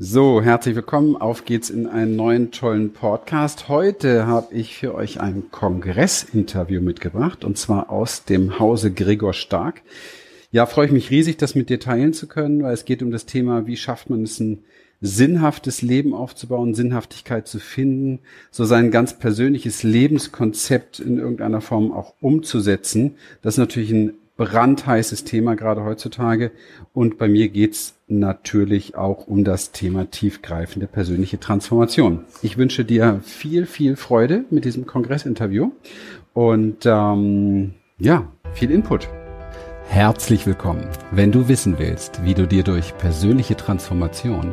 So, herzlich willkommen. Auf geht's in einen neuen tollen Podcast. Heute habe ich für euch ein Kongressinterview mitgebracht und zwar aus dem Hause Gregor Stark. Ja, freue ich mich riesig, das mit dir teilen zu können, weil es geht um das Thema, wie schafft man es, ein sinnhaftes Leben aufzubauen, Sinnhaftigkeit zu finden, so sein ganz persönliches Lebenskonzept in irgendeiner Form auch umzusetzen. Das ist natürlich ein brandheißes Thema gerade heutzutage. Und bei mir geht's natürlich auch um das Thema tiefgreifende persönliche Transformation. Ich wünsche dir viel, viel Freude mit diesem Kongressinterview und ähm, ja, viel Input. Herzlich willkommen. Wenn du wissen willst, wie du dir durch persönliche Transformation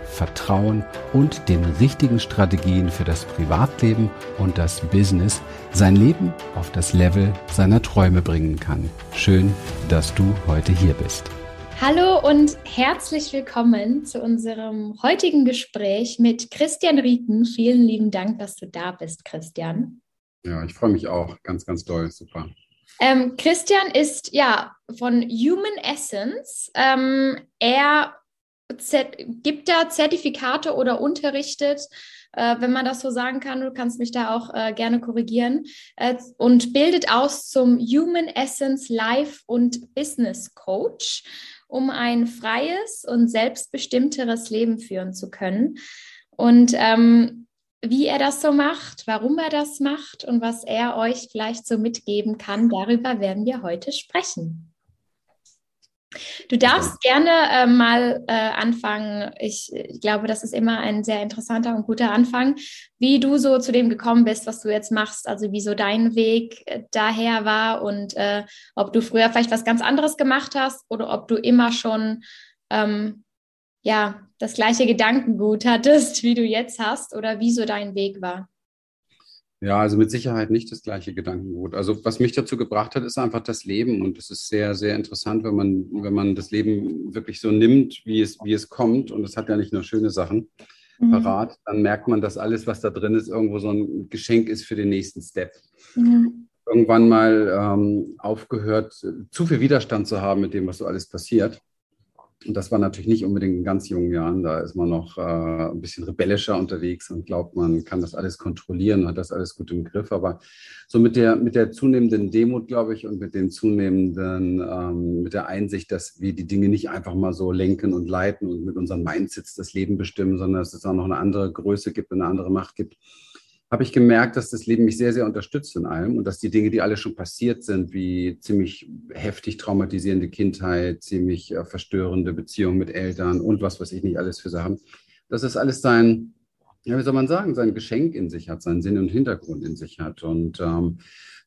Vertrauen und den richtigen Strategien für das Privatleben und das Business sein Leben auf das Level seiner Träume bringen kann. Schön, dass du heute hier bist. Hallo und herzlich willkommen zu unserem heutigen Gespräch mit Christian Rieken. Vielen lieben Dank, dass du da bist, Christian. Ja, ich freue mich auch. Ganz, ganz toll. Super. Ähm, Christian ist ja von Human Essence. Ähm, er gibt da Zertifikate oder unterrichtet, äh, wenn man das so sagen kann. Du kannst mich da auch äh, gerne korrigieren. Äh, und bildet aus zum Human Essence Life und Business Coach um ein freies und selbstbestimmteres Leben führen zu können. Und ähm, wie er das so macht, warum er das macht und was er euch vielleicht so mitgeben kann, darüber werden wir heute sprechen. Du darfst gerne äh, mal äh, anfangen. Ich, ich, glaube, das ist immer ein sehr interessanter und guter Anfang, wie du so zu dem gekommen bist, was du jetzt machst, also wie so dein Weg äh, daher war und äh, ob du früher vielleicht was ganz anderes gemacht hast oder ob du immer schon ähm, ja das gleiche Gedankengut hattest, wie du jetzt hast oder wie so dein Weg war. Ja, also mit Sicherheit nicht das gleiche Gedankengut. Also was mich dazu gebracht hat, ist einfach das Leben. Und es ist sehr, sehr interessant, wenn man, wenn man das Leben wirklich so nimmt, wie es, wie es kommt. Und es hat ja nicht nur schöne Sachen mhm. parat. Dann merkt man, dass alles, was da drin ist, irgendwo so ein Geschenk ist für den nächsten Step. Mhm. Irgendwann mal ähm, aufgehört, zu viel Widerstand zu haben mit dem, was so alles passiert. Und das war natürlich nicht unbedingt in ganz jungen Jahren. Da ist man noch äh, ein bisschen rebellischer unterwegs und glaubt, man kann das alles kontrollieren, hat das alles gut im Griff. Aber so mit der, mit der zunehmenden Demut, glaube ich, und mit dem zunehmenden, ähm, mit der Einsicht, dass wir die Dinge nicht einfach mal so lenken und leiten und mit unseren Mindsets das Leben bestimmen, sondern dass es auch noch eine andere Größe gibt, eine andere Macht gibt, habe ich gemerkt, dass das Leben mich sehr, sehr unterstützt in allem und dass die Dinge, die alle schon passiert sind, wie ziemlich heftig traumatisierende Kindheit, ziemlich äh, verstörende Beziehungen mit Eltern und was weiß ich nicht alles für Sachen, dass das alles sein, ja, wie soll man sagen, sein Geschenk in sich hat, seinen Sinn und Hintergrund in sich hat. Und ähm,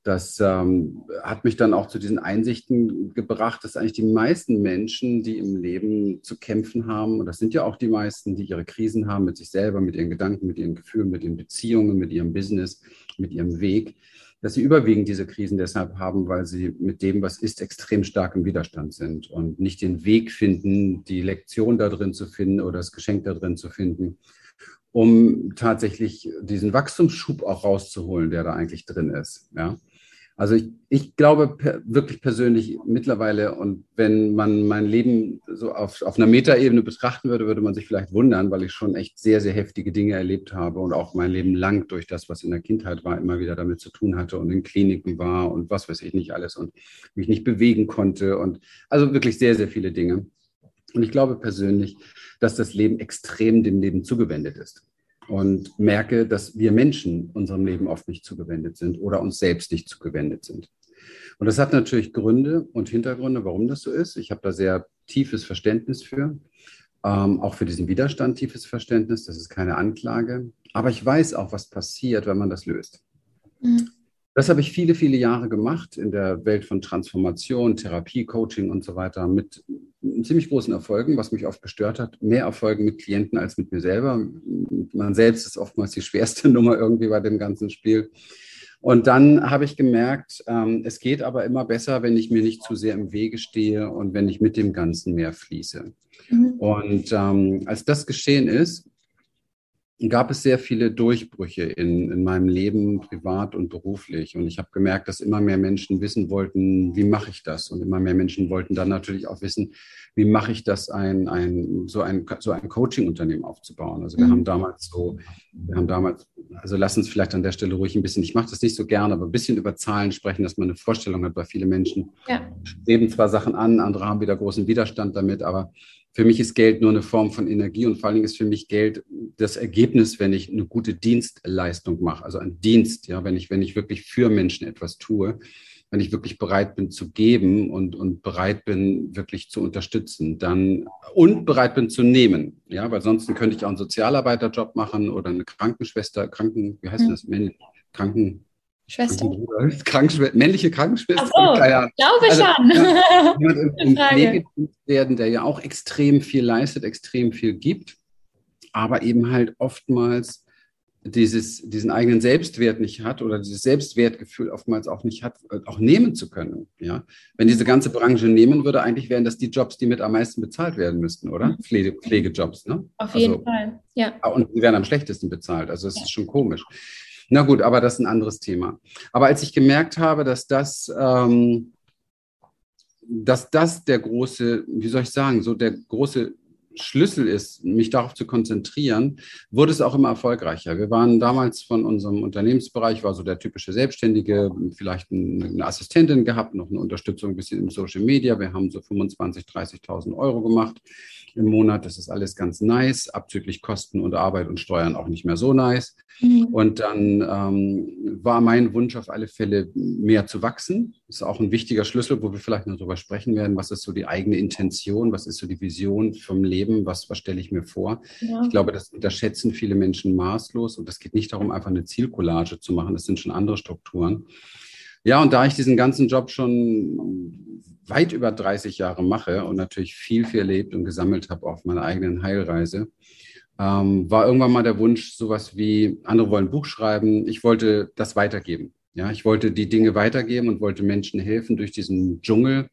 das ähm, hat mich dann auch zu diesen Einsichten gebracht, dass eigentlich die meisten Menschen, die im Leben zu kämpfen haben, und das sind ja auch die meisten, die ihre Krisen haben mit sich selber, mit ihren Gedanken, mit ihren Gefühlen, mit ihren Beziehungen, mit ihrem Business, mit ihrem Weg, dass sie überwiegend diese Krisen deshalb haben, weil sie mit dem, was ist, extrem stark im Widerstand sind und nicht den Weg finden, die Lektion da drin zu finden oder das Geschenk da drin zu finden, um tatsächlich diesen Wachstumsschub auch rauszuholen, der da eigentlich drin ist. Ja. Also ich, ich glaube per, wirklich persönlich mittlerweile, und wenn man mein Leben so auf, auf einer Metaebene betrachten würde, würde man sich vielleicht wundern, weil ich schon echt sehr, sehr heftige Dinge erlebt habe und auch mein Leben lang durch das, was in der Kindheit war, immer wieder damit zu tun hatte und in Kliniken war und was weiß ich nicht alles und mich nicht bewegen konnte und also wirklich sehr, sehr viele Dinge. Und ich glaube persönlich, dass das Leben extrem dem Leben zugewendet ist und merke, dass wir Menschen unserem Leben oft nicht zugewendet sind oder uns selbst nicht zugewendet sind. Und das hat natürlich Gründe und Hintergründe, warum das so ist. Ich habe da sehr tiefes Verständnis für, ähm, auch für diesen Widerstand tiefes Verständnis. Das ist keine Anklage. Aber ich weiß auch, was passiert, wenn man das löst. Mhm. Das habe ich viele, viele Jahre gemacht in der Welt von Transformation, Therapie, Coaching und so weiter mit ziemlich großen Erfolgen, was mich oft gestört hat. Mehr Erfolgen mit Klienten als mit mir selber. Man selbst ist oftmals die schwerste Nummer irgendwie bei dem ganzen Spiel. Und dann habe ich gemerkt, ähm, es geht aber immer besser, wenn ich mir nicht zu sehr im Wege stehe und wenn ich mit dem Ganzen mehr fließe. Mhm. Und ähm, als das geschehen ist, gab es sehr viele Durchbrüche in, in meinem Leben, privat und beruflich. Und ich habe gemerkt, dass immer mehr Menschen wissen wollten, wie mache ich das? Und immer mehr Menschen wollten dann natürlich auch wissen, wie mache ich das, ein, ein, so ein, so ein Coaching-Unternehmen aufzubauen. Also wir mhm. haben damals so, wir haben damals, also lass uns vielleicht an der Stelle ruhig ein bisschen, ich mache das nicht so gerne, aber ein bisschen über Zahlen sprechen, dass man eine Vorstellung hat, weil viele Menschen ja. streben zwar Sachen an, andere haben wieder großen Widerstand damit, aber für mich ist Geld nur eine Form von Energie und vor allen Dingen ist für mich Geld das Ergebnis, wenn ich eine gute Dienstleistung mache, also ein Dienst, ja, wenn ich, wenn ich wirklich für Menschen etwas tue, wenn ich wirklich bereit bin zu geben und, und bereit bin, wirklich zu unterstützen, dann und bereit bin zu nehmen, ja, weil sonst könnte ich auch einen Sozialarbeiterjob machen oder eine Krankenschwester, Kranken, wie heißt hm. das, Kranken, Schwester? Krankenschwester, männliche Krankenschwester? Ach so, glaube also, schon. Ja, jemand im, werden, der ja auch extrem viel leistet, extrem viel gibt, aber eben halt oftmals dieses, diesen eigenen Selbstwert nicht hat oder dieses Selbstwertgefühl oftmals auch nicht hat, äh, auch nehmen zu können. Ja? Wenn diese ganze Branche nehmen würde, eigentlich wären das die Jobs, die mit am meisten bezahlt werden müssten, oder? Mhm. Pflege, Pflegejobs, ne? Auf jeden also, Fall, ja. Und die werden am schlechtesten bezahlt. Also es ja. ist schon komisch. Na gut, aber das ist ein anderes Thema. Aber als ich gemerkt habe, dass das, ähm, dass das der große, wie soll ich sagen, so der große Schlüssel ist, mich darauf zu konzentrieren, wurde es auch immer erfolgreicher. Wir waren damals von unserem Unternehmensbereich, war so der typische Selbstständige, vielleicht eine Assistentin gehabt, noch eine Unterstützung ein bisschen im Social Media. Wir haben so 25.000, 30.000 Euro gemacht im Monat. Das ist alles ganz nice, abzüglich Kosten und Arbeit und Steuern auch nicht mehr so nice. Mhm. Und dann ähm, war mein Wunsch auf alle Fälle, mehr zu wachsen. Das ist auch ein wichtiger Schlüssel, wo wir vielleicht noch darüber sprechen werden. Was ist so die eigene Intention? Was ist so die Vision vom Leben? Was, was stelle ich mir vor? Ja. Ich glaube, das unterschätzen viele Menschen maßlos. Und es geht nicht darum, einfach eine Zielcollage zu machen. Das sind schon andere Strukturen. Ja, und da ich diesen ganzen Job schon weit über 30 Jahre mache und natürlich viel, viel erlebt und gesammelt habe auf meiner eigenen Heilreise, ähm, war irgendwann mal der Wunsch, sowas wie, andere wollen ein Buch schreiben, ich wollte das weitergeben. Ja, ich wollte die Dinge weitergeben und wollte Menschen helfen, durch diesen Dschungel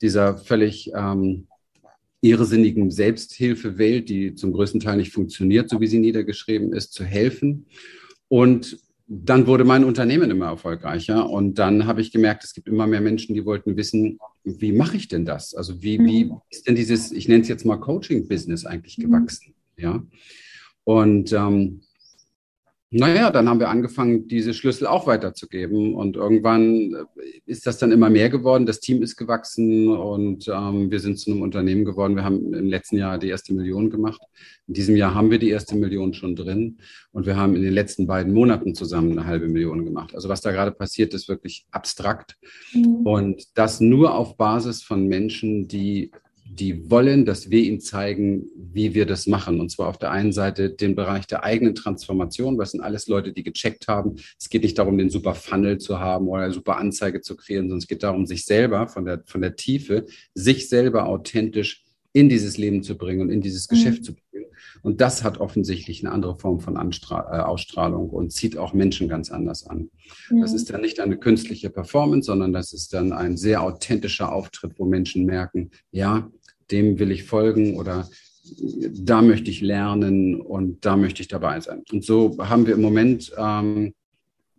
dieser völlig ähm, irrsinnigen Selbsthilfewelt, die zum größten Teil nicht funktioniert, so wie sie niedergeschrieben ist, zu helfen. Und dann wurde mein Unternehmen immer erfolgreicher und dann habe ich gemerkt, es gibt immer mehr Menschen, die wollten wissen, wie mache ich denn das? Also wie, wie mhm. ist denn dieses, ich nenne es jetzt mal Coaching-Business eigentlich mhm. gewachsen? Ja. Und ähm, naja, dann haben wir angefangen, diese Schlüssel auch weiterzugeben. Und irgendwann äh, ist das dann immer mehr geworden. Das Team ist gewachsen und ähm, wir sind zu einem Unternehmen geworden. Wir haben im letzten Jahr die erste Million gemacht. In diesem Jahr haben wir die erste Million schon drin. Und wir haben in den letzten beiden Monaten zusammen eine halbe Million gemacht. Also was da gerade passiert, ist wirklich abstrakt. Mhm. Und das nur auf Basis von Menschen, die die wollen, dass wir ihnen zeigen, wie wir das machen. Und zwar auf der einen Seite den Bereich der eigenen Transformation. Das sind alles Leute, die gecheckt haben. Es geht nicht darum, den super Funnel zu haben oder eine super Anzeige zu kreieren, sondern es geht darum, sich selber von der, von der Tiefe, sich selber authentisch in dieses Leben zu bringen und in dieses mhm. Geschäft zu bringen. Und das hat offensichtlich eine andere Form von Anstra äh, Ausstrahlung und zieht auch Menschen ganz anders an. Mhm. Das ist dann nicht eine künstliche Performance, sondern das ist dann ein sehr authentischer Auftritt, wo Menschen merken, ja, dem will ich folgen oder da möchte ich lernen und da möchte ich dabei sein. Und so haben wir im Moment ähm,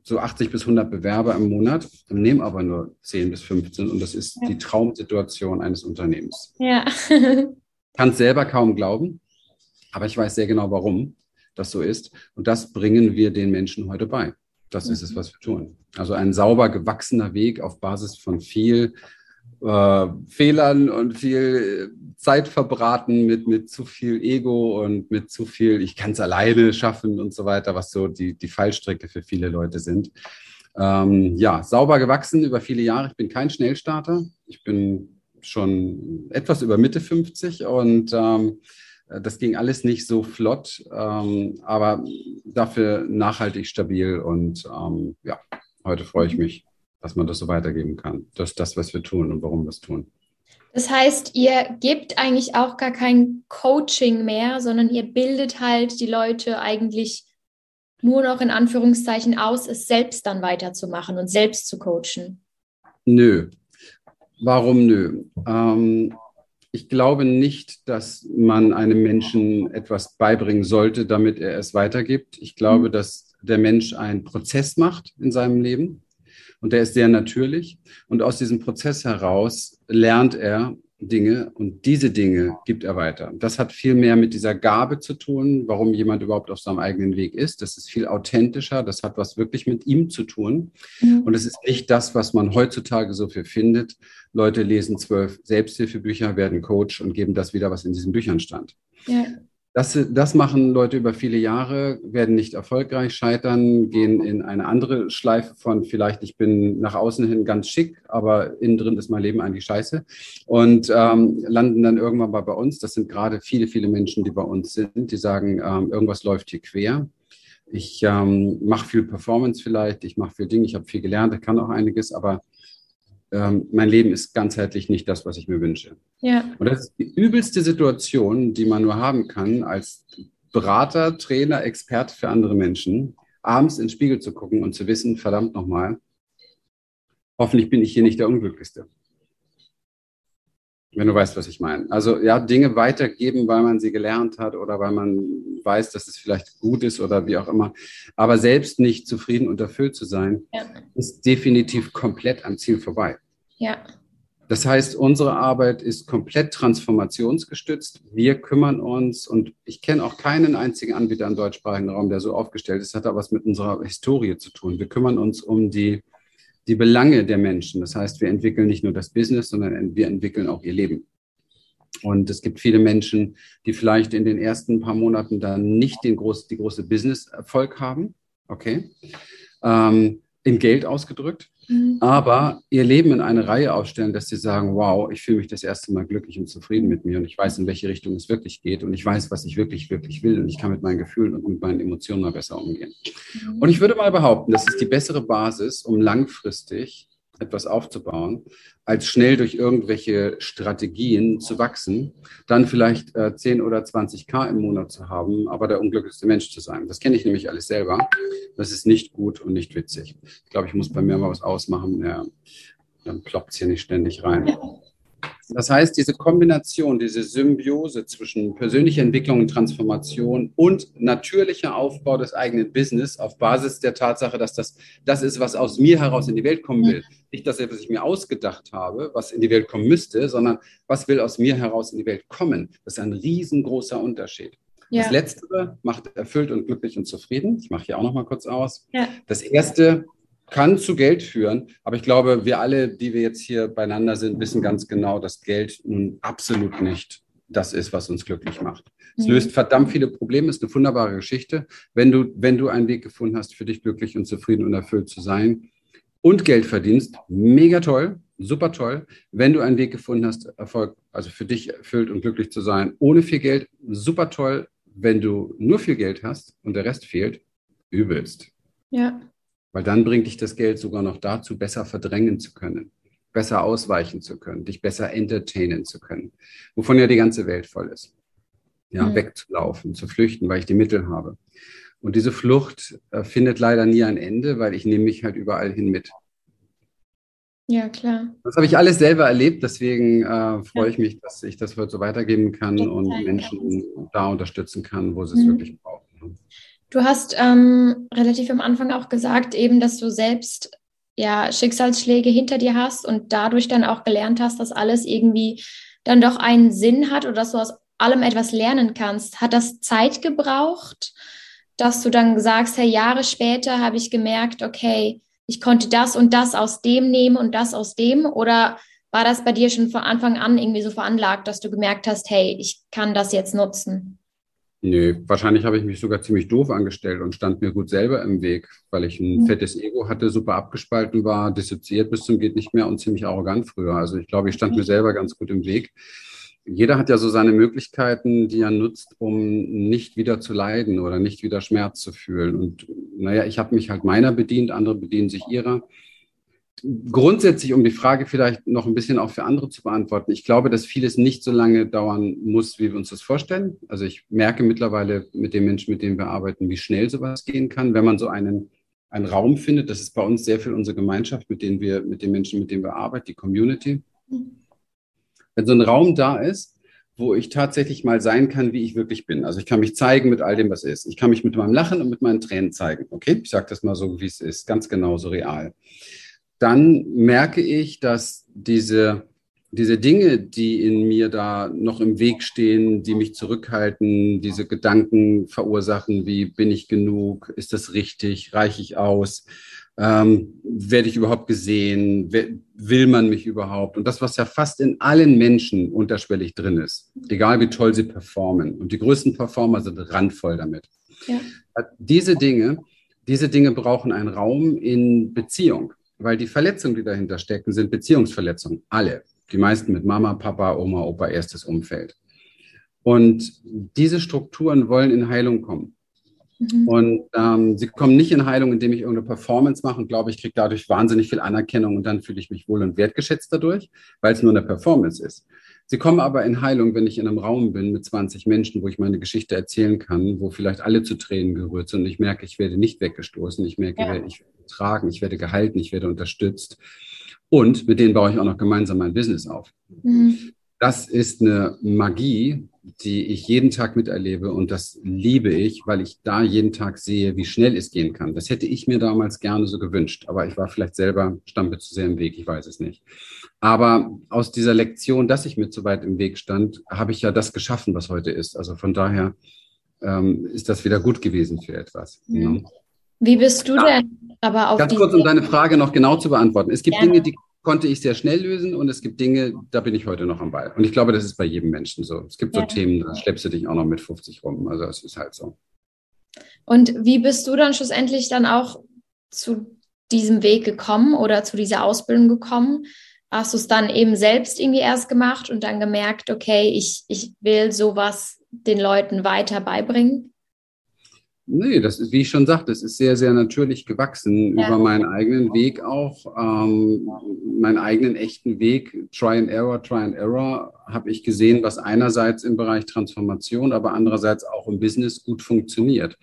so 80 bis 100 Bewerber im Monat, nehmen aber nur 10 bis 15 und das ist ja. die Traumsituation eines Unternehmens. Ja. Kann es selber kaum glauben, aber ich weiß sehr genau, warum das so ist und das bringen wir den Menschen heute bei. Das mhm. ist es, was wir tun. Also ein sauber gewachsener Weg auf Basis von viel äh, Fehlern und viel Zeit verbraten mit, mit zu viel Ego und mit zu viel, ich kann es alleine schaffen und so weiter, was so die, die Fallstrecke für viele Leute sind. Ähm, ja, sauber gewachsen über viele Jahre. Ich bin kein Schnellstarter. Ich bin schon etwas über Mitte 50 und ähm, das ging alles nicht so flott, ähm, aber dafür nachhaltig stabil und ähm, ja, heute freue ich mich dass man das so weitergeben kann. Das ist das, was wir tun und warum wir es tun. Das heißt, ihr gebt eigentlich auch gar kein Coaching mehr, sondern ihr bildet halt die Leute eigentlich nur noch in Anführungszeichen aus, es selbst dann weiterzumachen und selbst zu coachen? Nö. Warum nö? Ähm, ich glaube nicht, dass man einem Menschen etwas beibringen sollte, damit er es weitergibt. Ich glaube, mhm. dass der Mensch einen Prozess macht in seinem Leben und der ist sehr natürlich. Und aus diesem Prozess heraus lernt er Dinge und diese Dinge gibt er weiter. Das hat viel mehr mit dieser Gabe zu tun, warum jemand überhaupt auf seinem eigenen Weg ist. Das ist viel authentischer, das hat was wirklich mit ihm zu tun. Mhm. Und es ist nicht das, was man heutzutage so viel findet. Leute lesen zwölf Selbsthilfebücher, werden Coach und geben das wieder, was in diesen Büchern stand. Ja. Das, das machen Leute über viele Jahre, werden nicht erfolgreich, scheitern, gehen in eine andere Schleife von vielleicht, ich bin nach außen hin ganz schick, aber innen drin ist mein Leben eigentlich scheiße und ähm, landen dann irgendwann mal bei uns. Das sind gerade viele, viele Menschen, die bei uns sind, die sagen, ähm, irgendwas läuft hier quer. Ich ähm, mache viel Performance vielleicht, ich mache viel Dinge, ich habe viel gelernt, ich kann auch einiges, aber ähm, mein Leben ist ganzheitlich nicht das, was ich mir wünsche. Ja. Und das ist die übelste Situation, die man nur haben kann, als Berater, Trainer, Experte für andere Menschen, abends in den Spiegel zu gucken und zu wissen, verdammt nochmal, hoffentlich bin ich hier nicht der Unglücklichste. Wenn du weißt, was ich meine. Also ja, Dinge weitergeben, weil man sie gelernt hat oder weil man weiß, dass es vielleicht gut ist oder wie auch immer. Aber selbst nicht zufrieden und erfüllt zu sein, ja. ist definitiv komplett am Ziel vorbei. Ja. Das heißt, unsere Arbeit ist komplett transformationsgestützt. Wir kümmern uns und ich kenne auch keinen einzigen Anbieter im deutschsprachigen Raum, der so aufgestellt ist. Das hat aber was mit unserer Historie zu tun. Wir kümmern uns um die die Belange der Menschen. Das heißt, wir entwickeln nicht nur das Business, sondern wir entwickeln auch ihr Leben. Und es gibt viele Menschen, die vielleicht in den ersten paar Monaten dann nicht den groß, die große Business-Erfolg haben. Okay. Ähm, in Geld ausgedrückt, mhm. aber ihr Leben in eine Reihe aufstellen, dass sie sagen, wow, ich fühle mich das erste Mal glücklich und zufrieden mit mir und ich weiß, in welche Richtung es wirklich geht und ich weiß, was ich wirklich, wirklich will und ich kann mit meinen Gefühlen und mit meinen Emotionen mal besser umgehen. Mhm. Und ich würde mal behaupten, das ist die bessere Basis, um langfristig etwas aufzubauen, als schnell durch irgendwelche Strategien zu wachsen, dann vielleicht äh, 10 oder 20 K im Monat zu haben, aber der unglücklichste Mensch zu sein. Das kenne ich nämlich alles selber. Das ist nicht gut und nicht witzig. Ich glaube, ich muss bei mir mal was ausmachen. Ja, dann ploppt es hier nicht ständig rein. Das heißt, diese Kombination, diese Symbiose zwischen persönlicher Entwicklung und Transformation und natürlicher Aufbau des eigenen Business auf Basis der Tatsache, dass das das ist, was aus mir heraus in die Welt kommen will. Nicht das, was ich mir ausgedacht habe, was in die Welt kommen müsste, sondern was will aus mir heraus in die Welt kommen. Das ist ein riesengroßer Unterschied. Ja. Das Letztere macht erfüllt und glücklich und zufrieden. Ich mache hier auch noch mal kurz aus. Ja. Das Erste kann zu Geld führen. Aber ich glaube, wir alle, die wir jetzt hier beieinander sind, wissen ganz genau, dass Geld nun absolut nicht das ist, was uns glücklich macht. Es löst verdammt viele Probleme, ist eine wunderbare Geschichte. Wenn du, wenn du einen Weg gefunden hast, für dich glücklich und zufrieden und erfüllt zu sein und Geld verdienst, mega toll, super toll. Wenn du einen Weg gefunden hast, Erfolg, also für dich erfüllt und glücklich zu sein, ohne viel Geld, super toll. Wenn du nur viel Geld hast und der Rest fehlt, übelst. Ja. Weil dann bringt dich das Geld sogar noch dazu, besser verdrängen zu können, besser ausweichen zu können, dich besser entertainen zu können, wovon ja die ganze Welt voll ist. Ja, mhm. wegzulaufen, zu flüchten, weil ich die Mittel habe. Und diese Flucht äh, findet leider nie ein Ende, weil ich nehme mich halt überall hin mit. Ja, klar. Das habe ich alles selber erlebt, deswegen äh, freue ja. ich mich, dass ich das heute so weitergeben kann ja, und Menschen da unterstützen kann, wo sie es mhm. wirklich brauchen. Du hast ähm, relativ am Anfang auch gesagt, eben, dass du selbst ja Schicksalsschläge hinter dir hast und dadurch dann auch gelernt hast, dass alles irgendwie dann doch einen Sinn hat oder dass du aus allem etwas lernen kannst. Hat das Zeit gebraucht, dass du dann sagst, hey, Jahre später habe ich gemerkt, okay, ich konnte das und das aus dem nehmen und das aus dem? Oder war das bei dir schon von Anfang an irgendwie so veranlagt, dass du gemerkt hast, hey, ich kann das jetzt nutzen? Nee, wahrscheinlich habe ich mich sogar ziemlich doof angestellt und stand mir gut selber im Weg, weil ich ein mhm. fettes Ego hatte, super abgespalten war, dissoziiert bis zum geht nicht mehr und ziemlich arrogant früher. Also ich glaube, ich stand mhm. mir selber ganz gut im Weg. Jeder hat ja so seine Möglichkeiten, die er nutzt, um nicht wieder zu leiden oder nicht wieder Schmerz zu fühlen. Und naja, ich habe mich halt meiner bedient, andere bedienen sich ihrer. Grundsätzlich, um die Frage vielleicht noch ein bisschen auch für andere zu beantworten, ich glaube, dass vieles nicht so lange dauern muss, wie wir uns das vorstellen. Also ich merke mittlerweile mit den Menschen, mit denen wir arbeiten, wie schnell sowas gehen kann, wenn man so einen, einen Raum findet. Das ist bei uns sehr viel unsere Gemeinschaft, mit denen wir, mit den Menschen, mit denen wir arbeiten, die Community. Wenn so ein Raum da ist, wo ich tatsächlich mal sein kann, wie ich wirklich bin. Also ich kann mich zeigen mit all dem, was ist. Ich kann mich mit meinem Lachen und mit meinen Tränen zeigen. Okay, ich sage das mal so, wie es ist, ganz genauso real dann merke ich, dass diese, diese Dinge, die in mir da noch im Weg stehen, die mich zurückhalten, diese Gedanken verursachen, wie bin ich genug, ist das richtig, reiche ich aus, ähm, werde ich überhaupt gesehen, will man mich überhaupt? Und das, was ja fast in allen Menschen unterschwellig drin ist, egal wie toll sie performen. Und die größten Performer sind randvoll damit. Ja. Diese Dinge, diese Dinge brauchen einen Raum in Beziehung weil die Verletzungen, die dahinter stecken, sind Beziehungsverletzungen. Alle. Die meisten mit Mama, Papa, Oma, Opa, erstes Umfeld. Und diese Strukturen wollen in Heilung kommen. Mhm. Und ähm, sie kommen nicht in Heilung, indem ich irgendeine Performance mache und glaube, ich kriege dadurch wahnsinnig viel Anerkennung und dann fühle ich mich wohl und wertgeschätzt dadurch, weil es nur eine Performance ist. Sie kommen aber in Heilung, wenn ich in einem Raum bin mit 20 Menschen, wo ich meine Geschichte erzählen kann, wo vielleicht alle zu Tränen gerührt sind und ich merke, ich werde nicht weggestoßen, ich merke, ja. ich werde getragen, ich werde gehalten, ich werde unterstützt. Und mit denen baue ich auch noch gemeinsam mein Business auf. Mhm. Das ist eine Magie, die ich jeden Tag miterlebe und das liebe ich, weil ich da jeden Tag sehe, wie schnell es gehen kann. Das hätte ich mir damals gerne so gewünscht, aber ich war vielleicht selber, stand zu sehr im Weg, ich weiß es nicht. Aber aus dieser Lektion, dass ich mir zu weit im Weg stand, habe ich ja das geschaffen, was heute ist. Also von daher ähm, ist das wieder gut gewesen für etwas. Mhm. Ja. Wie bist du ja. denn aber auf Ganz kurz, um deine Frage noch genau zu beantworten. Es gibt Gerne. Dinge, die konnte ich sehr schnell lösen und es gibt Dinge, da bin ich heute noch am Ball. Und ich glaube, das ist bei jedem Menschen so. Es gibt so ja. Themen, da schleppst du dich auch noch mit 50 rum. Also es ist halt so. Und wie bist du dann schlussendlich dann auch zu diesem Weg gekommen oder zu dieser Ausbildung gekommen? Hast du es dann eben selbst irgendwie erst gemacht und dann gemerkt, okay, ich, ich will sowas den Leuten weiter beibringen? Nee, das ist, wie ich schon sagte, es ist sehr, sehr natürlich gewachsen ja. über meinen eigenen Weg auch, ähm, meinen eigenen echten Weg, Try and Error, Try and Error, habe ich gesehen, was einerseits im Bereich Transformation, aber andererseits auch im Business gut funktioniert.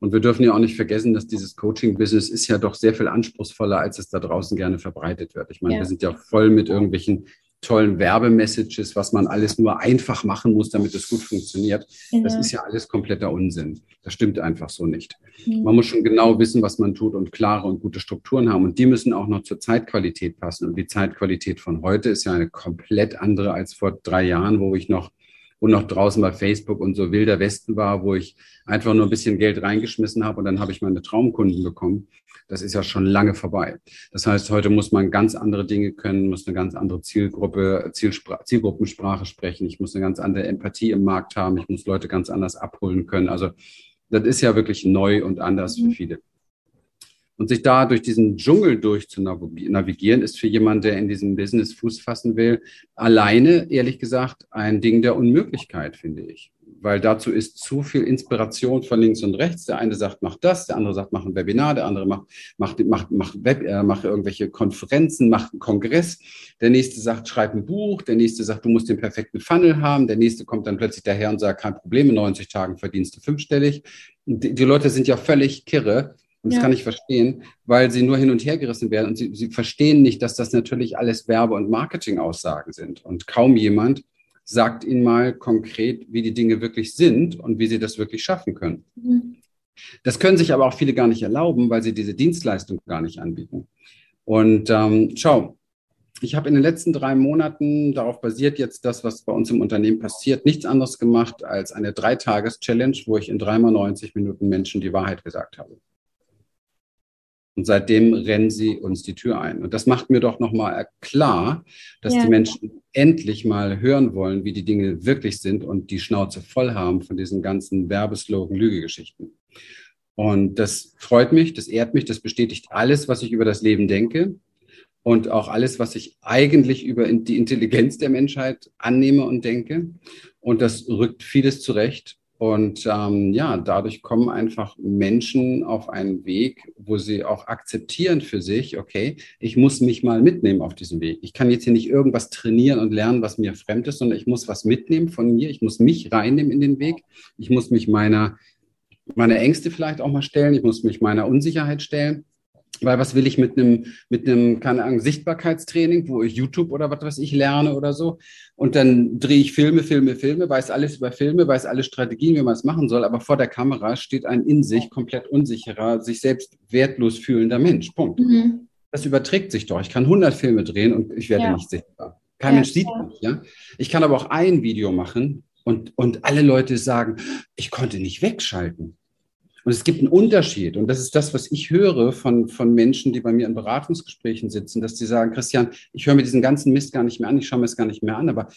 Und wir dürfen ja auch nicht vergessen, dass dieses Coaching-Business ist ja doch sehr viel anspruchsvoller, als es da draußen gerne verbreitet wird. Ich meine, ja. wir sind ja voll mit irgendwelchen tollen Werbemessages, was man alles nur einfach machen muss, damit es gut funktioniert. Ja. Das ist ja alles kompletter Unsinn. Das stimmt einfach so nicht. Mhm. Man muss schon genau wissen, was man tut und klare und gute Strukturen haben. Und die müssen auch noch zur Zeitqualität passen. Und die Zeitqualität von heute ist ja eine komplett andere als vor drei Jahren, wo ich noch und noch draußen bei Facebook und so wilder Westen war, wo ich einfach nur ein bisschen Geld reingeschmissen habe und dann habe ich meine Traumkunden bekommen. Das ist ja schon lange vorbei. Das heißt, heute muss man ganz andere Dinge können, muss eine ganz andere Zielgruppe, Zielspra Zielgruppensprache sprechen. Ich muss eine ganz andere Empathie im Markt haben. Ich muss Leute ganz anders abholen können. Also das ist ja wirklich neu und anders mhm. für viele. Und sich da durch diesen Dschungel durchzunavigieren, ist für jemanden, der in diesem Business Fuß fassen will, alleine, ehrlich gesagt, ein Ding der Unmöglichkeit, finde ich. Weil dazu ist zu viel Inspiration von links und rechts. Der eine sagt, mach das, der andere sagt, mach ein Webinar, der andere macht, macht, macht, macht, Web, äh, macht irgendwelche Konferenzen, macht einen Kongress. Der nächste sagt, schreib ein Buch. Der nächste sagt, du musst den perfekten Funnel haben. Der nächste kommt dann plötzlich daher und sagt, kein Problem, in 90 Tagen verdienst du fünfstellig. Die, die Leute sind ja völlig kirre und das ja. kann ich verstehen, weil sie nur hin und her gerissen werden und sie, sie verstehen nicht, dass das natürlich alles Werbe- und Marketing-Aussagen sind. Und kaum jemand sagt ihnen mal konkret, wie die Dinge wirklich sind und wie sie das wirklich schaffen können. Mhm. Das können sich aber auch viele gar nicht erlauben, weil sie diese Dienstleistung gar nicht anbieten. Und ähm, schau, ich habe in den letzten drei Monaten, darauf basiert jetzt das, was bei uns im Unternehmen passiert, nichts anderes gemacht als eine Dreitages-Challenge, wo ich in dreimal 90 Minuten Menschen die Wahrheit gesagt habe. Und seitdem rennen sie uns die Tür ein. Und das macht mir doch nochmal klar, dass ja. die Menschen endlich mal hören wollen, wie die Dinge wirklich sind und die Schnauze voll haben von diesen ganzen Werbeslogan, Lügegeschichten. Und das freut mich, das ehrt mich, das bestätigt alles, was ich über das Leben denke und auch alles, was ich eigentlich über die Intelligenz der Menschheit annehme und denke. Und das rückt vieles zurecht Und ähm, ja, dadurch kommen einfach Menschen auf einen Weg, wo sie auch akzeptieren für sich, okay, ich muss mich mal mitnehmen auf diesem Weg. Ich kann jetzt hier nicht irgendwas trainieren und lernen, was mir fremd ist, sondern ich muss was mitnehmen von mir. Ich muss mich reinnehmen in den Weg. Ich muss mich meiner, meiner Ängste vielleicht auch mal stellen. Ich muss mich meiner Unsicherheit stellen. Weil was will ich mit einem, mit einem, keine Ahnung, Sichtbarkeitstraining, wo ich YouTube oder was weiß ich lerne oder so. Und dann drehe ich Filme, Filme, Filme, weiß alles über Filme, weiß alle Strategien, wie man es machen soll. Aber vor der Kamera steht ein in sich komplett unsicherer, sich selbst wertlos fühlender Mensch. Punkt. Mhm. Das überträgt sich doch. Ich kann 100 Filme drehen und ich werde ja. nicht sichtbar. Kein ja, Mensch sieht mich, ja. Ich kann aber auch ein Video machen und, und alle Leute sagen, ich konnte nicht wegschalten. Und es gibt einen Unterschied. Und das ist das, was ich höre von, von Menschen, die bei mir in Beratungsgesprächen sitzen, dass sie sagen, Christian, ich höre mir diesen ganzen Mist gar nicht mehr an, ich schaue mir es gar nicht mehr an, aber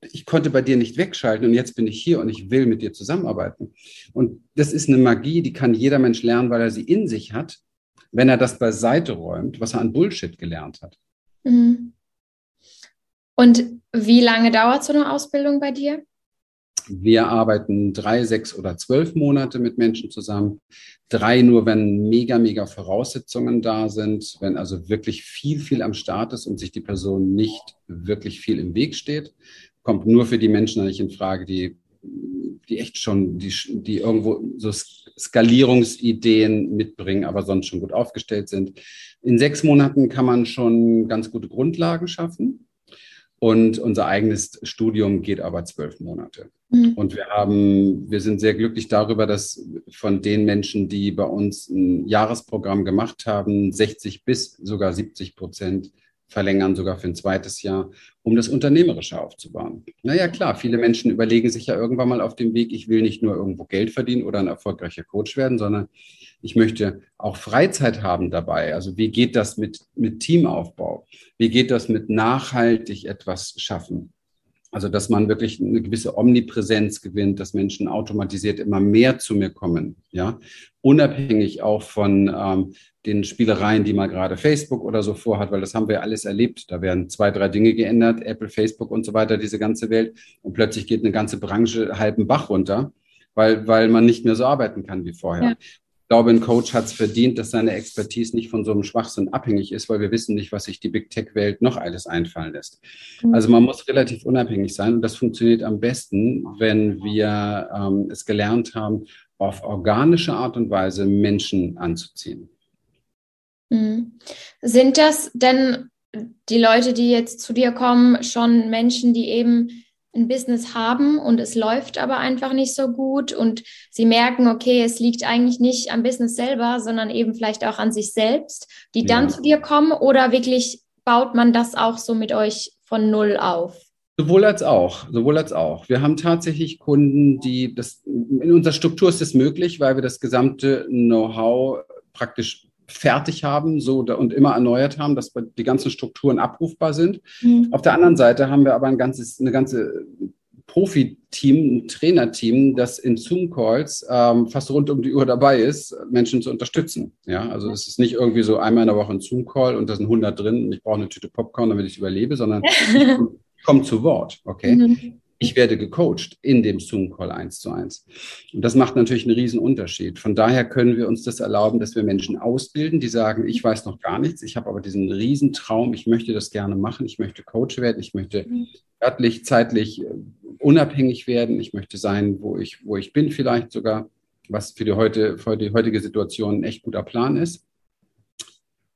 ich konnte bei dir nicht wegschalten und jetzt bin ich hier und ich will mit dir zusammenarbeiten. Und das ist eine Magie, die kann jeder Mensch lernen, weil er sie in sich hat, wenn er das beiseite räumt, was er an Bullshit gelernt hat. Mhm. Und wie lange dauert so eine Ausbildung bei dir? Wir arbeiten drei, sechs oder zwölf Monate mit Menschen zusammen. Drei nur, wenn mega, mega Voraussetzungen da sind, wenn also wirklich viel, viel am Start ist und sich die Person nicht wirklich viel im Weg steht. Kommt nur für die Menschen eigentlich in Frage, die, die echt schon, die, die irgendwo so Skalierungsideen mitbringen, aber sonst schon gut aufgestellt sind. In sechs Monaten kann man schon ganz gute Grundlagen schaffen. Und unser eigenes Studium geht aber zwölf Monate. Mhm. Und wir haben, wir sind sehr glücklich darüber, dass von den Menschen, die bei uns ein Jahresprogramm gemacht haben, 60 bis sogar 70 Prozent verlängern, sogar für ein zweites Jahr, um das Unternehmerische aufzubauen. Naja, klar, viele Menschen überlegen sich ja irgendwann mal auf dem Weg, ich will nicht nur irgendwo Geld verdienen oder ein erfolgreicher Coach werden, sondern ich möchte auch Freizeit haben dabei. Also wie geht das mit, mit Teamaufbau? Wie geht das mit nachhaltig etwas schaffen? Also, dass man wirklich eine gewisse Omnipräsenz gewinnt, dass Menschen automatisiert immer mehr zu mir kommen, ja, unabhängig auch von ähm, den Spielereien, die mal gerade Facebook oder so vorhat, weil das haben wir alles erlebt. Da werden zwei, drei Dinge geändert, Apple, Facebook und so weiter, diese ganze Welt, und plötzlich geht eine ganze Branche halben Bach runter, weil, weil man nicht mehr so arbeiten kann wie vorher. Ja glaube, ein Coach hat es verdient, dass seine Expertise nicht von so einem Schwachsinn abhängig ist, weil wir wissen nicht, was sich die Big Tech-Welt noch alles einfallen lässt. Mhm. Also man muss relativ unabhängig sein und das funktioniert am besten, wenn wir ähm, es gelernt haben, auf organische Art und Weise Menschen anzuziehen. Mhm. Sind das denn die Leute, die jetzt zu dir kommen, schon Menschen, die eben ein Business haben und es läuft aber einfach nicht so gut und sie merken, okay, es liegt eigentlich nicht am Business selber, sondern eben vielleicht auch an sich selbst, die dann zu dir kommen oder wirklich baut man das auch so mit euch von null auf? Sowohl als auch, sowohl als auch. Wir haben tatsächlich Kunden, die das, in unserer Struktur ist es möglich, weil wir das gesamte Know-how praktisch fertig haben so und immer erneuert haben, dass die ganzen Strukturen abrufbar sind. Mhm. Auf der anderen Seite haben wir aber ein ganzes, eine ganze Profi-Team, ein Trainerteam, das in Zoom-Calls ähm, fast rund um die Uhr dabei ist, Menschen zu unterstützen. Ja, also es ist nicht irgendwie so einmal in der Woche ein Zoom-Call und da sind 100 drin und ich brauche eine Tüte Popcorn, damit ich überlebe, sondern ich komme zu Wort. Okay. Mhm ich werde gecoacht in dem Zoom-Call eins zu eins. Und das macht natürlich einen riesen Unterschied. Von daher können wir uns das erlauben, dass wir Menschen ausbilden, die sagen, ich weiß noch gar nichts, ich habe aber diesen riesen Traum, ich möchte das gerne machen, ich möchte Coach werden, ich möchte örtlich, zeitlich äh, unabhängig werden, ich möchte sein, wo ich, wo ich bin vielleicht sogar, was für die, heute, für die heutige Situation ein echt guter Plan ist.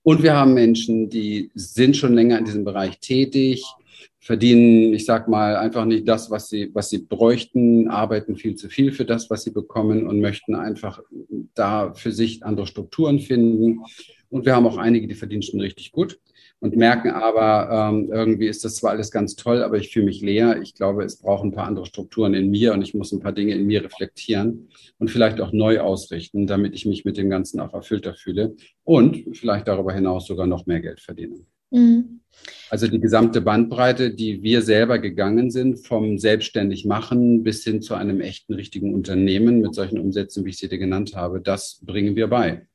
Und wir haben Menschen, die sind schon länger in diesem Bereich tätig, verdienen, ich sag mal, einfach nicht das, was sie, was sie bräuchten, arbeiten viel zu viel für das, was sie bekommen und möchten einfach da für sich andere Strukturen finden. Und wir haben auch einige, die verdienen schon richtig gut und merken aber, ähm, irgendwie ist das zwar alles ganz toll, aber ich fühle mich leer. Ich glaube, es braucht ein paar andere Strukturen in mir und ich muss ein paar Dinge in mir reflektieren und vielleicht auch neu ausrichten, damit ich mich mit dem Ganzen auch erfüllter fühle und vielleicht darüber hinaus sogar noch mehr Geld verdiene. Mhm. Also die gesamte Bandbreite, die wir selber gegangen sind, vom selbstständig machen bis hin zu einem echten, richtigen Unternehmen mit solchen Umsätzen, wie ich sie dir genannt habe, das bringen wir bei.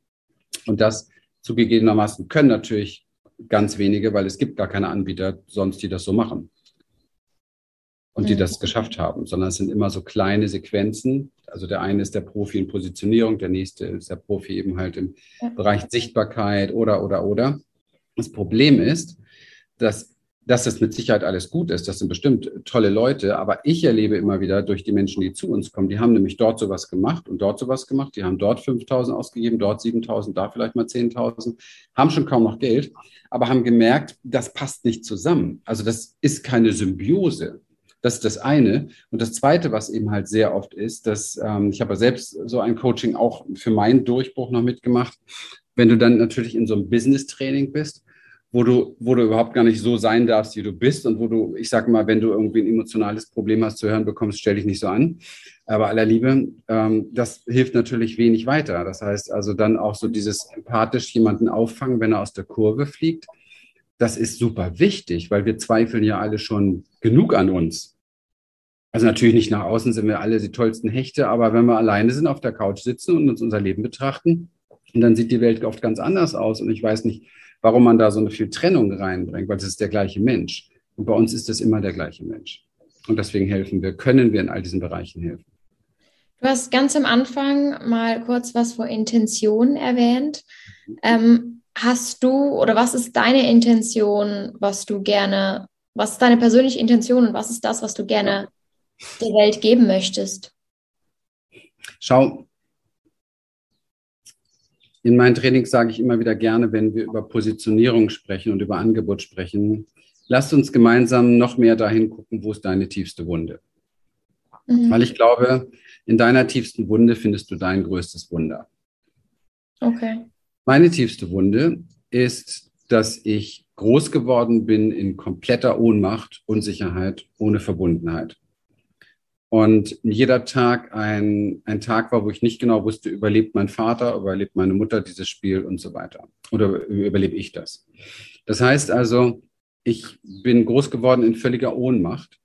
Und das zugegebenermaßen können natürlich ganz wenige, weil es gibt gar keine Anbieter sonst, die das so machen. und die mhm. das geschafft haben, sondern es sind immer so kleine Sequenzen. Also der eine ist der Profi in Positionierung, der nächste ist der Profi eben halt im. Bereich Sichtbarkeit oder, oder, oder. Das Problem ist, dass dass das mit Sicherheit alles gut ist. Das sind bestimmt tolle Leute. Aber ich erlebe immer wieder durch die Menschen, die zu uns kommen, die haben nämlich dort sowas gemacht und dort sowas gemacht. Die haben dort 5000 ausgegeben, dort 7000, da vielleicht mal 10.000, haben schon kaum noch Geld, aber haben gemerkt, das passt nicht zusammen. Also das ist keine Symbiose. Das ist das eine. Und das zweite, was eben halt sehr oft ist, dass ähm, ich habe selbst so ein Coaching auch für meinen Durchbruch noch mitgemacht. Wenn du dann natürlich in so einem Business-Training bist, wo du, wo du überhaupt gar nicht so sein darfst, wie du bist und wo du, ich sage mal, wenn du irgendwie ein emotionales Problem hast zu hören bekommst, stell dich nicht so an. Aber aller Liebe, ähm, das hilft natürlich wenig weiter. Das heißt also dann auch so dieses empathisch jemanden auffangen, wenn er aus der Kurve fliegt. Das ist super wichtig, weil wir zweifeln ja alle schon genug an uns. Also natürlich nicht nach außen sind wir alle die tollsten Hechte, aber wenn wir alleine sind, auf der Couch sitzen und uns unser Leben betrachten, dann sieht die Welt oft ganz anders aus. Und ich weiß nicht, warum man da so eine viel Trennung reinbringt, weil es ist der gleiche Mensch. Und bei uns ist es immer der gleiche Mensch. Und deswegen helfen wir, können wir in all diesen Bereichen helfen. Du hast ganz am Anfang mal kurz was vor Intention erwähnt. Ähm, hast du oder was ist deine Intention, was du gerne, was ist deine persönliche Intention und was ist das, was du gerne der Welt geben möchtest? Schau, in meinen Trainings sage ich immer wieder gerne, wenn wir über Positionierung sprechen und über Angebot sprechen, lasst uns gemeinsam noch mehr dahin gucken, wo ist deine tiefste Wunde. Mhm. Weil ich glaube, in deiner tiefsten Wunde findest du dein größtes Wunder. Okay. Meine tiefste Wunde ist, dass ich groß geworden bin in kompletter Ohnmacht, Unsicherheit, ohne Verbundenheit und jeder Tag ein, ein Tag war, wo ich nicht genau wusste, überlebt mein Vater, überlebt meine Mutter dieses Spiel und so weiter. Oder überlebe ich das? Das heißt also, ich bin groß geworden in völliger Ohnmacht.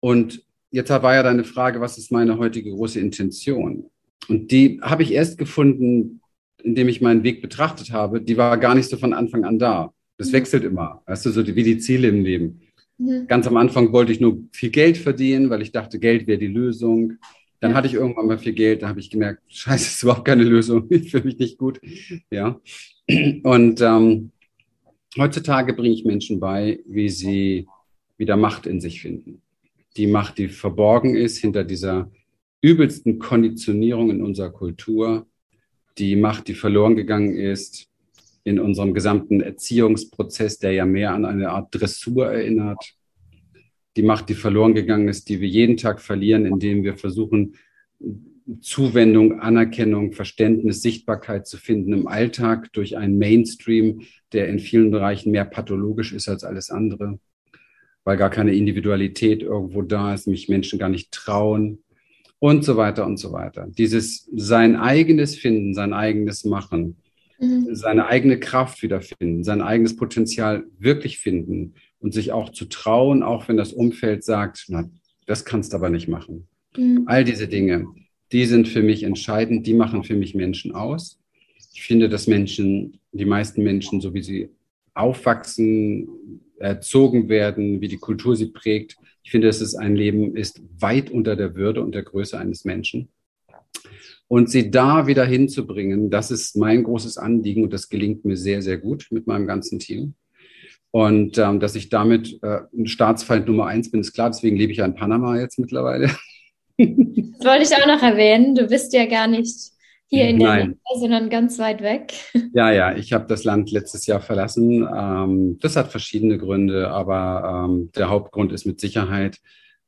Und jetzt war ja deine Frage, was ist meine heutige große Intention? Und die habe ich erst gefunden, indem ich meinen Weg betrachtet habe. Die war gar nicht so von Anfang an da. Das mhm. wechselt immer. Weißt du, so wie die Ziele im Leben. Mhm. Ganz am Anfang wollte ich nur viel Geld verdienen, weil ich dachte, Geld wäre die Lösung. Dann ja. hatte ich irgendwann mal viel Geld, da habe ich gemerkt, scheiße, ist überhaupt keine Lösung, ich fühle mich nicht gut. Ja. Und ähm, heutzutage bringe ich Menschen bei, wie sie wieder Macht in sich finden. Die Macht, die verborgen ist hinter dieser übelsten Konditionierung in unserer Kultur, die Macht, die verloren gegangen ist in unserem gesamten Erziehungsprozess, der ja mehr an eine Art Dressur erinnert. Die Macht, die verloren gegangen ist, die wir jeden Tag verlieren, indem wir versuchen, Zuwendung, Anerkennung, Verständnis, Sichtbarkeit zu finden im Alltag durch einen Mainstream, der in vielen Bereichen mehr pathologisch ist als alles andere, weil gar keine Individualität irgendwo da ist, mich Menschen gar nicht trauen und so weiter und so weiter. Dieses sein eigenes Finden, sein eigenes Machen, mhm. seine eigene Kraft wiederfinden, sein eigenes Potenzial wirklich finden und sich auch zu trauen, auch wenn das Umfeld sagt, na, das kannst du aber nicht machen. Mhm. All diese Dinge, die sind für mich entscheidend, die machen für mich Menschen aus. Ich finde, dass Menschen, die meisten Menschen, so wie sie aufwachsen, erzogen werden, wie die Kultur sie prägt, ich finde, dass es ein Leben ist weit unter der Würde und der Größe eines Menschen. Und sie da wieder hinzubringen, das ist mein großes Anliegen und das gelingt mir sehr, sehr gut mit meinem ganzen Team. Und ähm, dass ich damit äh, ein Staatsfeind Nummer eins bin, ist klar. Deswegen lebe ich ja in Panama jetzt mittlerweile. Das wollte ich auch noch erwähnen. Du bist ja gar nicht hier in der Nähe, sondern ganz weit weg. Ja, ja, ich habe das Land letztes Jahr verlassen. Ähm, das hat verschiedene Gründe, aber ähm, der Hauptgrund ist mit Sicherheit,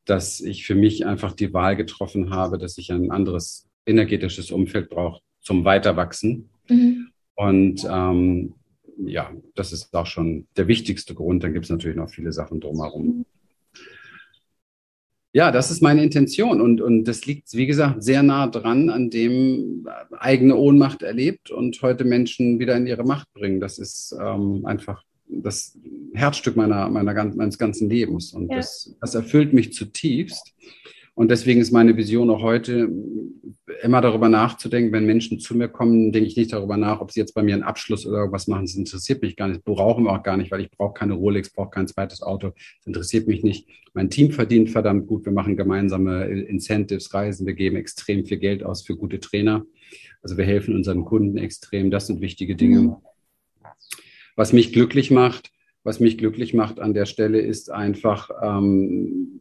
dass ich für mich einfach die Wahl getroffen habe, dass ich ein anderes energetisches Umfeld braucht zum Weiterwachsen. Mhm. Und ähm, ja, das ist auch schon der wichtigste Grund. Dann gibt es natürlich noch viele Sachen drumherum. Ja, das ist meine Intention und, und das liegt, wie gesagt, sehr nah dran an dem eigene Ohnmacht erlebt und heute Menschen wieder in ihre Macht bringen. Das ist ähm, einfach das Herzstück meiner, meiner, meines ganzen Lebens und ja. das, das erfüllt mich zutiefst. Und deswegen ist meine Vision auch heute, immer darüber nachzudenken, wenn Menschen zu mir kommen, denke ich nicht darüber nach, ob sie jetzt bei mir einen Abschluss oder irgendwas machen. Das interessiert mich gar nicht. Brauchen wir auch gar nicht, weil ich brauche keine Rolex, brauche kein zweites Auto. Das interessiert mich nicht. Mein Team verdient verdammt gut. Wir machen gemeinsame Incentives, Reisen. Wir geben extrem viel Geld aus für gute Trainer. Also wir helfen unseren Kunden extrem. Das sind wichtige Dinge. Mhm. Was mich glücklich macht, was mich glücklich macht an der Stelle, ist einfach ähm,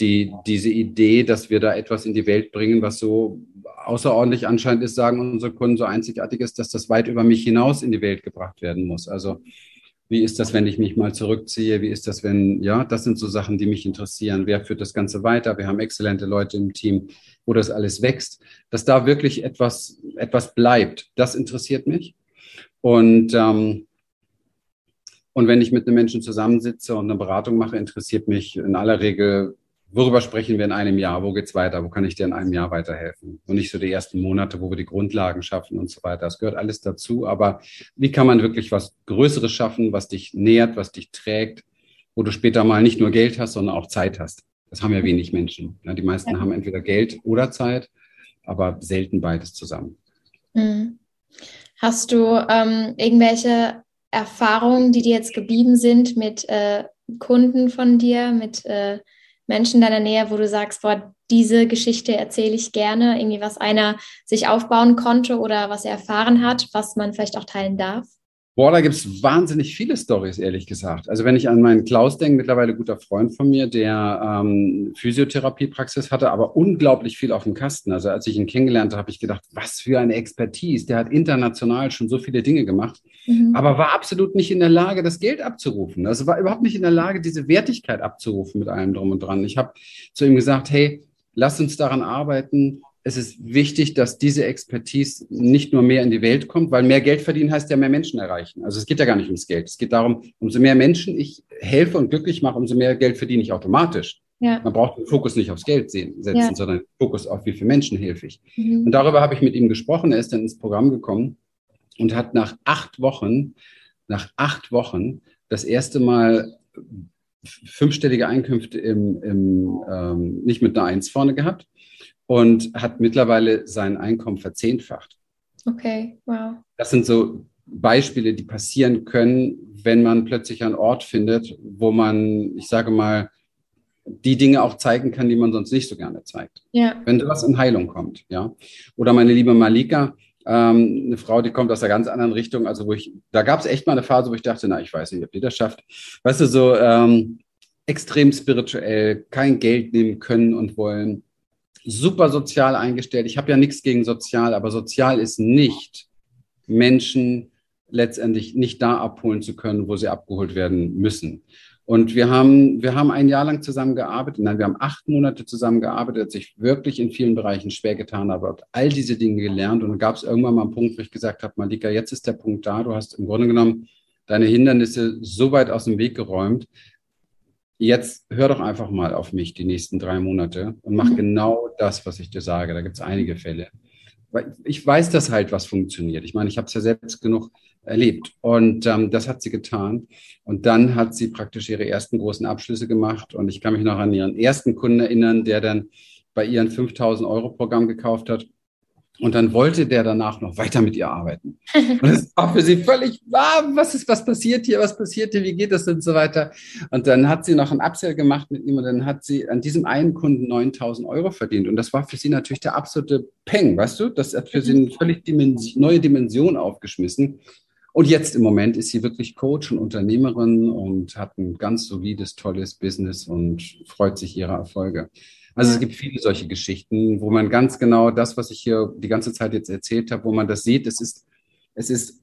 die, diese Idee, dass wir da etwas in die Welt bringen, was so außerordentlich anscheinend ist, sagen unsere Kunden, so einzigartig ist, dass das weit über mich hinaus in die Welt gebracht werden muss. Also wie ist das, wenn ich mich mal zurückziehe? Wie ist das, wenn, ja, das sind so Sachen, die mich interessieren. Wer führt das Ganze weiter? Wir haben exzellente Leute im Team, wo das alles wächst. Dass da wirklich etwas, etwas bleibt, das interessiert mich. Und, ähm, und wenn ich mit einem Menschen zusammensitze und eine Beratung mache, interessiert mich in aller Regel, worüber sprechen wir in einem Jahr? Wo geht's weiter? Wo kann ich dir in einem Jahr weiterhelfen? Und nicht so die ersten Monate, wo wir die Grundlagen schaffen und so weiter. Das gehört alles dazu. Aber wie kann man wirklich was Größeres schaffen, was dich nährt, was dich trägt, wo du später mal nicht nur Geld hast, sondern auch Zeit hast? Das haben ja wenig Menschen. Die meisten ja. haben entweder Geld oder Zeit, aber selten beides zusammen. Mhm. Hast du ähm, irgendwelche Erfahrungen, die dir jetzt geblieben sind mit äh, Kunden von dir, mit äh, Menschen in deiner Nähe, wo du sagst, boah, diese Geschichte erzähle ich gerne, irgendwie was einer sich aufbauen konnte oder was er erfahren hat, was man vielleicht auch teilen darf? Boah, da gibt es wahnsinnig viele Stories, ehrlich gesagt. Also wenn ich an meinen Klaus denke, mittlerweile guter Freund von mir, der ähm, Physiotherapiepraxis hatte, aber unglaublich viel auf dem Kasten. Also als ich ihn kennengelernt habe, habe ich gedacht, was für eine Expertise. Der hat international schon so viele Dinge gemacht, mhm. aber war absolut nicht in der Lage, das Geld abzurufen. Also war überhaupt nicht in der Lage, diese Wertigkeit abzurufen mit allem drum und dran. Ich habe zu ihm gesagt, hey, lass uns daran arbeiten, es ist wichtig, dass diese Expertise nicht nur mehr in die Welt kommt, weil mehr Geld verdienen heißt ja mehr Menschen erreichen. Also es geht ja gar nicht ums Geld. Es geht darum, umso mehr Menschen ich helfe und glücklich mache, umso mehr Geld verdiene ich automatisch. Ja. Man braucht den Fokus nicht aufs Geld sehen, setzen, ja. sondern Fokus auf, wie viele Menschen helfe ich. Mhm. Und darüber habe ich mit ihm gesprochen. Er ist dann ins Programm gekommen und hat nach acht Wochen, nach acht Wochen das erste Mal fünfstellige Einkünfte im, im ähm, nicht mit einer Eins vorne gehabt und hat mittlerweile sein Einkommen verzehnfacht. Okay, wow. Das sind so Beispiele, die passieren können, wenn man plötzlich einen Ort findet, wo man, ich sage mal, die Dinge auch zeigen kann, die man sonst nicht so gerne zeigt. Ja. Wenn was in Heilung kommt, ja. Oder meine liebe Malika, ähm, eine Frau, die kommt aus einer ganz anderen Richtung, also wo ich, da gab es echt mal eine Phase, wo ich dachte, na, ich weiß nicht, ob die das schafft. Weißt du, so ähm, extrem spirituell, kein Geld nehmen können und wollen super sozial eingestellt. Ich habe ja nichts gegen sozial, aber sozial ist nicht, Menschen letztendlich nicht da abholen zu können, wo sie abgeholt werden müssen. Und wir haben, wir haben ein Jahr lang zusammengearbeitet, nein, wir haben acht Monate zusammengearbeitet, hat sich wirklich in vielen Bereichen schwer getan, aber all diese Dinge gelernt. Und dann gab es irgendwann mal einen Punkt, wo ich gesagt habe, Malika, jetzt ist der Punkt da. Du hast im Grunde genommen deine Hindernisse so weit aus dem Weg geräumt, jetzt hör doch einfach mal auf mich die nächsten drei Monate und mach mhm. genau das, was ich dir sage. Da gibt es einige Fälle. Ich weiß das halt, was funktioniert. Ich meine, ich habe es ja selbst genug erlebt. Und ähm, das hat sie getan. Und dann hat sie praktisch ihre ersten großen Abschlüsse gemacht. Und ich kann mich noch an ihren ersten Kunden erinnern, der dann bei ihren 5000 Euro Programm gekauft hat und dann wollte der danach noch weiter mit ihr arbeiten. Und es war für sie völlig, ah, was ist, was passiert hier, was passiert hier, wie geht das und so weiter. Und dann hat sie noch ein Upsell gemacht mit ihm und dann hat sie an diesem einen Kunden 9000 Euro verdient. Und das war für sie natürlich der absolute Peng, weißt du? Das hat für sie eine völlig Dimension, neue Dimension aufgeschmissen. Und jetzt im Moment ist sie wirklich Coach und Unternehmerin und hat ein ganz solides, tolles Business und freut sich ihrer Erfolge. Also es gibt viele solche Geschichten, wo man ganz genau das, was ich hier die ganze Zeit jetzt erzählt habe, wo man das sieht, es ist, es ist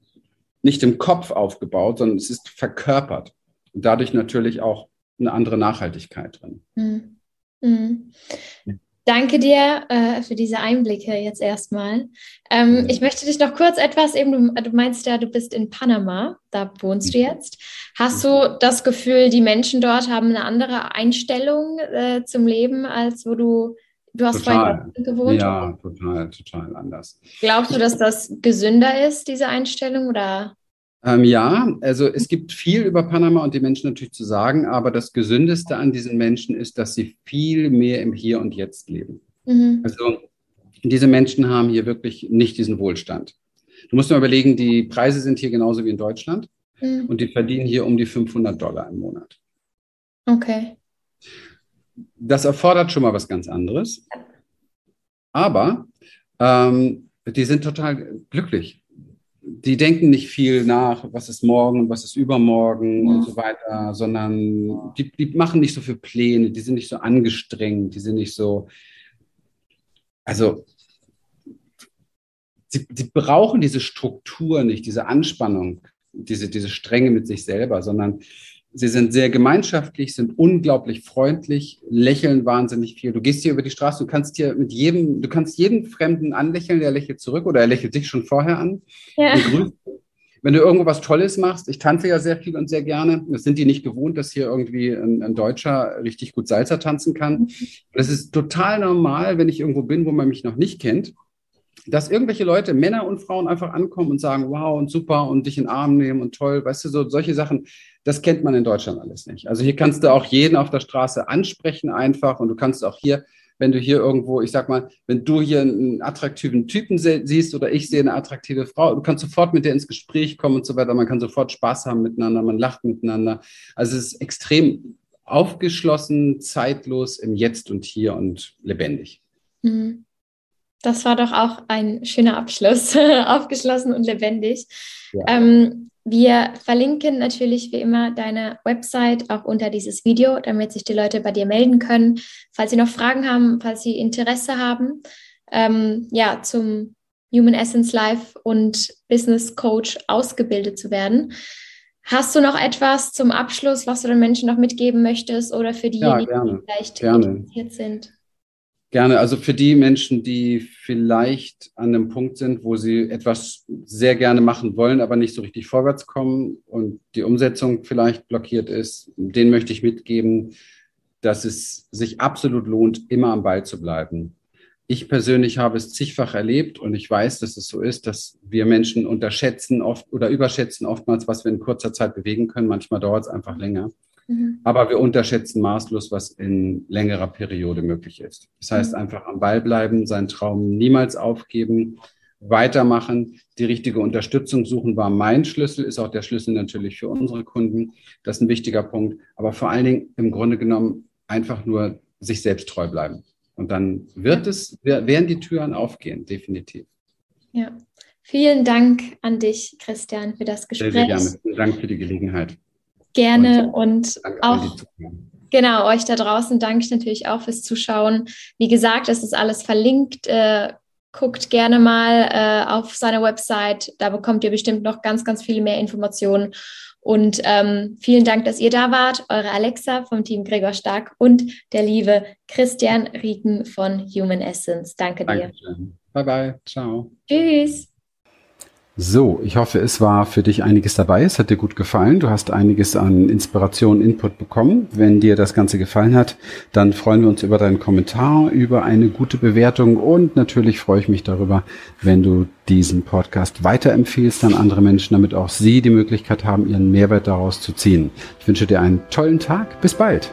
nicht im Kopf aufgebaut, sondern es ist verkörpert. Und dadurch natürlich auch eine andere Nachhaltigkeit drin. Mhm. Mhm. Danke dir äh, für diese Einblicke jetzt erstmal. Ähm, ich möchte dich noch kurz etwas eben, du, du, meinst ja, du bist in Panama, da wohnst du jetzt. Hast du das Gefühl, die Menschen dort haben eine andere Einstellung äh, zum Leben, als wo du, du hast total. vorher gewohnt? Ja, total, total anders. Glaubst du, dass das gesünder ist, diese Einstellung oder? Ähm, ja, also es gibt viel über Panama und die Menschen natürlich zu sagen, aber das Gesündeste an diesen Menschen ist, dass sie viel mehr im Hier und Jetzt leben. Mhm. Also diese Menschen haben hier wirklich nicht diesen Wohlstand. Du musst dir überlegen, die Preise sind hier genauso wie in Deutschland mhm. und die verdienen hier um die 500 Dollar im Monat. Okay. Das erfordert schon mal was ganz anderes. Aber ähm, die sind total glücklich. Die denken nicht viel nach, was ist morgen, was ist übermorgen mhm. und so weiter, sondern die, die machen nicht so viele Pläne, die sind nicht so angestrengt, die sind nicht so, also sie, sie brauchen diese Struktur nicht, diese Anspannung, diese, diese Strenge mit sich selber, sondern sie sind sehr gemeinschaftlich, sind unglaublich freundlich, lächeln wahnsinnig viel. Du gehst hier über die Straße, du kannst hier mit jedem, du kannst jeden Fremden anlächeln, der lächelt zurück oder er lächelt dich schon vorher an. Ja. Wenn du irgendwo was Tolles machst, ich tanze ja sehr viel und sehr gerne. Das sind die nicht gewohnt, dass hier irgendwie ein, ein Deutscher richtig gut Salsa tanzen kann. Das ist total normal, wenn ich irgendwo bin, wo man mich noch nicht kennt dass irgendwelche Leute, Männer und Frauen, einfach ankommen und sagen, wow und super und dich in den Arm nehmen und toll, weißt du, so solche Sachen, das kennt man in Deutschland alles nicht. Also hier kannst du auch jeden auf der Straße ansprechen einfach und du kannst auch hier, wenn du hier irgendwo, ich sag mal, wenn du hier einen attraktiven Typen siehst oder ich sehe eine attraktive Frau, du kannst sofort mit der ins Gespräch kommen und so weiter. Man kann sofort Spaß haben miteinander, man lacht miteinander. Also es ist extrem aufgeschlossen, zeitlos im Jetzt und Hier und lebendig. Mhm. Das war doch auch ein schöner Abschluss, aufgeschlossen und lebendig. Ja. Ähm, wir verlinken natürlich wie immer deine Website auch unter dieses Video, damit sich die Leute bei dir melden können, falls sie noch Fragen haben, falls sie Interesse haben, ähm, ja, zum Human Essence Life und Business Coach ausgebildet zu werden. Hast du noch etwas zum Abschluss, was du den Menschen noch mitgeben möchtest oder für diejenigen, ja, die vielleicht gerne. interessiert sind? Gerne. Also für die Menschen, die vielleicht an einem Punkt sind, wo sie etwas sehr gerne machen wollen, aber nicht so richtig vorwärts kommen und die Umsetzung vielleicht blockiert ist, denen möchte ich mitgeben, dass es sich absolut lohnt, immer am Ball zu bleiben. Ich persönlich habe es zigfach erlebt und ich weiß, dass es so ist, dass wir Menschen unterschätzen oft oder überschätzen oftmals, was wir in kurzer Zeit bewegen können. Manchmal dauert es einfach länger. Mhm. Aber wir unterschätzen maßlos, was in längerer Periode möglich ist. Das heißt, mhm. einfach am Ball bleiben, seinen Traum niemals aufgeben, weitermachen, die richtige Unterstützung suchen, war mein Schlüssel, ist auch der Schlüssel natürlich für unsere Kunden. Das ist ein wichtiger Punkt. Aber vor allen Dingen im Grunde genommen einfach nur sich selbst treu bleiben. Und dann wird es, werden die Türen aufgehen, definitiv. Ja. Vielen Dank an dich, Christian, für das Gespräch. Sehr, sehr gerne. Vielen Dank für die Gelegenheit. Gerne und, und auch genau euch da draußen danke ich natürlich auch fürs Zuschauen. Wie gesagt, es ist alles verlinkt. Äh, guckt gerne mal äh, auf seine Website. Da bekommt ihr bestimmt noch ganz, ganz viele mehr Informationen. Und ähm, vielen Dank, dass ihr da wart. Eure Alexa vom Team Gregor Stark und der liebe Christian Rieken von Human Essence. Danke dir. Dankeschön. Bye bye. Ciao. Tschüss. So, ich hoffe, es war für dich einiges dabei. Es hat dir gut gefallen. Du hast einiges an Inspiration, Input bekommen. Wenn dir das Ganze gefallen hat, dann freuen wir uns über deinen Kommentar, über eine gute Bewertung und natürlich freue ich mich darüber, wenn du diesen Podcast weiterempfehlst an andere Menschen, damit auch sie die Möglichkeit haben, ihren Mehrwert daraus zu ziehen. Ich wünsche dir einen tollen Tag. Bis bald.